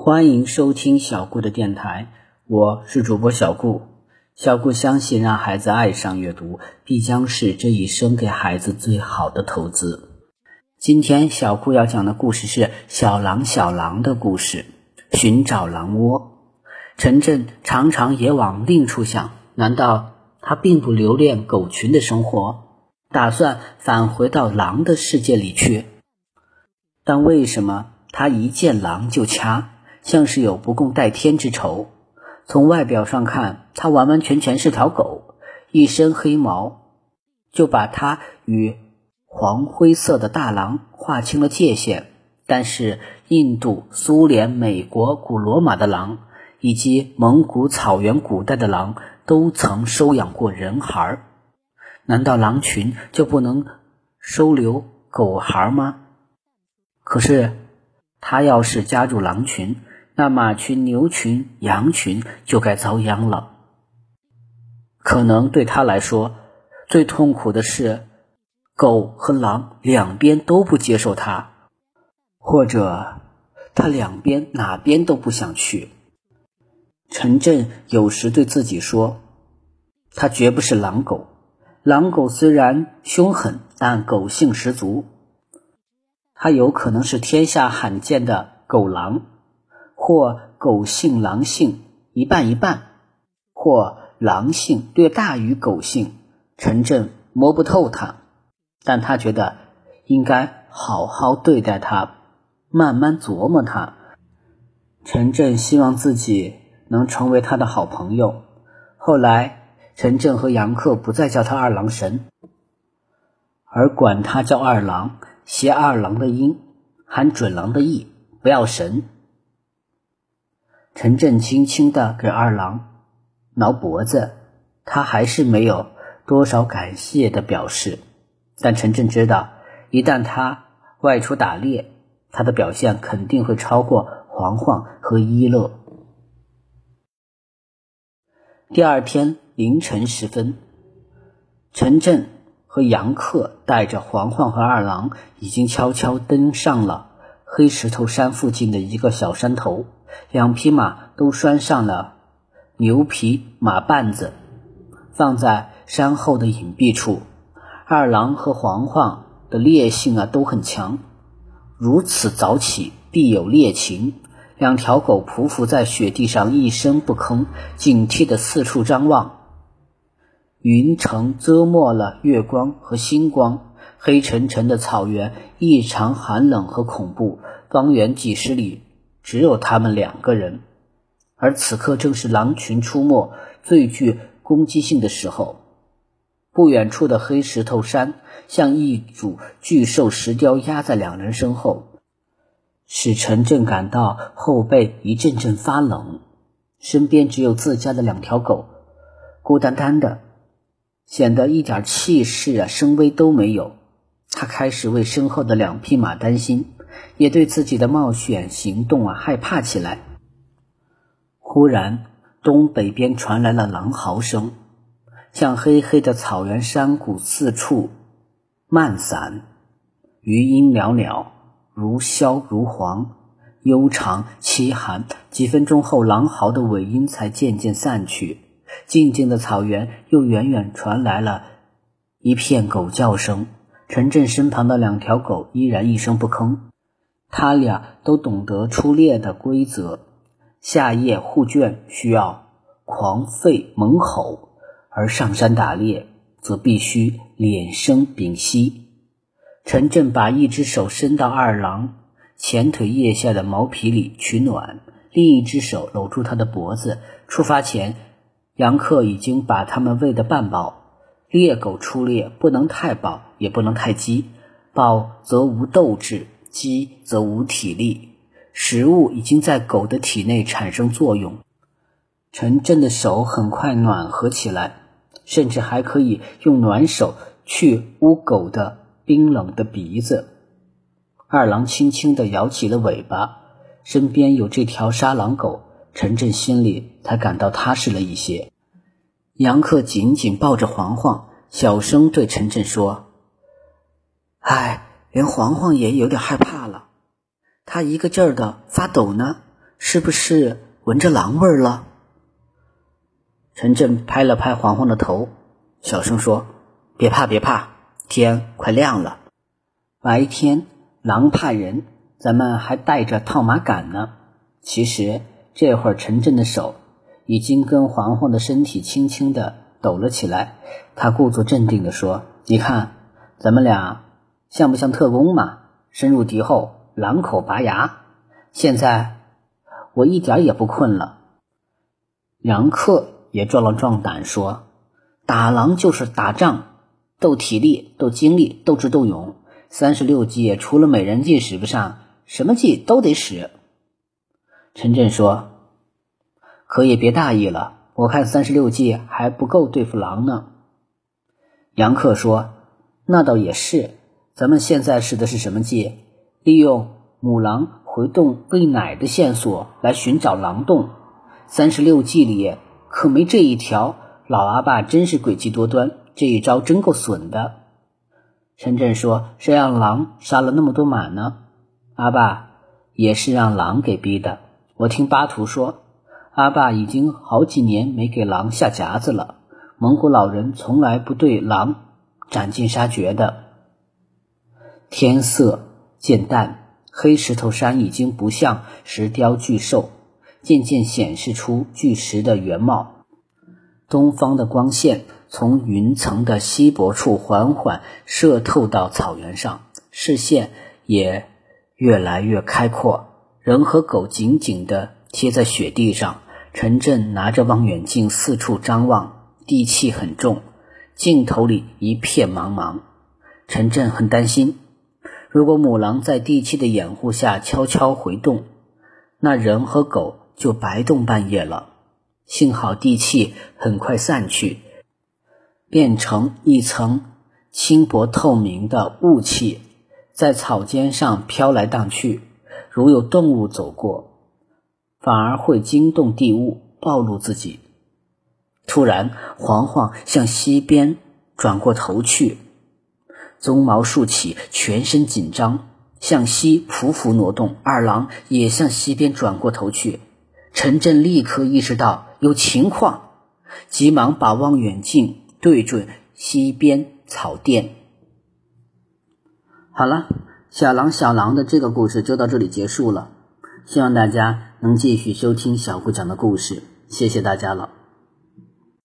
欢迎收听小顾的电台，我是主播小顾。小顾相信，让孩子爱上阅读，必将是这一生给孩子最好的投资。今天小顾要讲的故事是小狼小狼的故事，寻找狼窝。陈震常常也往另处想，难道他并不留恋狗群的生活，打算返回到狼的世界里去？但为什么他一见狼就掐？像是有不共戴天之仇。从外表上看，它完完全全是条狗，一身黑毛，就把它与黄灰色的大狼划清了界限。但是，印度、苏联、美国、古罗马的狼，以及蒙古草原古代的狼，都曾收养过人孩儿。难道狼群就不能收留狗孩吗？可是，他要是加入狼群，那马群、牛群、羊群就该遭殃了。可能对他来说，最痛苦的是，狗和狼两边都不接受他，或者他两边哪边都不想去。陈震有时对自己说：“他绝不是狼狗。狼狗虽然凶狠，但狗性十足。他有可能是天下罕见的狗狼。”或狗性狼性一半一半，或狼性略大于狗性，陈震摸不透他，但他觉得应该好好对待他，慢慢琢磨他。陈震希望自己能成为他的好朋友。后来，陈震和杨克不再叫他二郎神，而管他叫二郎，谐二郎的音，含准郎的意，不要神。陈震轻轻地给二郎挠脖子，他还是没有多少感谢的表示。但陈震知道，一旦他外出打猎，他的表现肯定会超过黄黄和一乐。第二天凌晨时分，陈震和杨克带着黄黄和二郎，已经悄悄登上了黑石头山附近的一个小山头。两匹马都拴上了牛皮马绊子，放在山后的隐蔽处。二郎和黄黄的烈性啊都很强，如此早起必有猎情。两条狗匍匐在雪地上，一声不吭，警惕的四处张望。云层遮没了月光和星光，黑沉沉的草原异常寒冷和恐怖。方圆几十里。只有他们两个人，而此刻正是狼群出没、最具攻击性的时候。不远处的黑石头山像一组巨兽石雕压在两人身后，使陈震感到后背一阵阵发冷。身边只有自家的两条狗，孤单单的，显得一点气势啊、声威都没有。他开始为身后的两匹马担心。也对自己的冒险行动啊害怕起来。忽然，东北边传来了狼嚎声，像黑黑的草原山谷四处漫散，余音袅袅，如箫如簧，悠长凄寒。几分钟后，狼嚎的尾音才渐渐散去，静静的草原又远远传来了一片狗叫声。陈震身旁的两条狗依然一声不吭。他俩都懂得出猎的规则，下夜护圈需要狂吠猛吼，而上山打猎则必须敛声屏息。陈震把一只手伸到二郎前腿腋下的毛皮里取暖，另一只手搂住他的脖子。出发前，杨克已经把他们喂得半饱。猎狗出猎不能太饱，也不能太饥，饱则无斗志。饥则无体力，食物已经在狗的体内产生作用。陈震的手很快暖和起来，甚至还可以用暖手去捂狗的冰冷的鼻子。二郎轻轻地摇起了尾巴，身边有这条杀狼狗，陈震心里才感到踏实了一些。杨克紧紧抱着黄黄，小声对陈震说：“哎。”连黄黄也有点害怕了，他一个劲儿的发抖呢。是不是闻着狼味儿了？陈震拍了拍黄黄的头，小声说：“别怕，别怕，天快亮了。白天狼怕人，咱们还带着套马杆呢。”其实这会儿，陈震的手已经跟黄黄的身体轻轻的抖了起来。他故作镇定的说：“你看，咱们俩像不像特工嘛？深入敌后，狼口拔牙。现在我一点也不困了。”杨克也壮了壮胆说：“打狼就是打仗，斗体力、斗精力、斗智斗勇。三十六计除了美人计使不上，什么计都得使。”陈震说：“可也别大意了，我看三十六计还不够对付狼呢。”杨克说：“那倒也是，咱们现在使的是什么计？利用母狼回洞喂奶的线索来寻找狼洞。三十六计里可没这一条。老阿爸真是诡计多端，这一招真够损的。”陈震说：“谁让狼杀了那么多马呢？阿爸也是让狼给逼的。”我听巴图说，阿爸已经好几年没给狼下夹子了。蒙古老人从来不对狼斩尽杀绝的。天色渐淡，黑石头山已经不像石雕巨兽，渐渐显示出巨石的原貌。东方的光线从云层的稀薄处缓缓射透到草原上，视线也越来越开阔。人和狗紧紧地贴在雪地上。陈震拿着望远镜四处张望，地气很重，镜头里一片茫茫。陈震很担心，如果母狼在地气的掩护下悄悄回洞，那人和狗就白冻半夜了。幸好地气很快散去，变成一层轻薄透明的雾气，在草尖上飘来荡去。如有动物走过，反而会惊动地物，暴露自己。突然，黄黄向西边转过头去，鬃毛竖起，全身紧张，向西匍匐挪动。二郎也向西边转过头去。陈震立刻意识到有情况，急忙把望远镜对准西边草甸。好了。小狼小狼的这个故事就到这里结束了，希望大家能继续收听小顾讲的故事，谢谢大家了。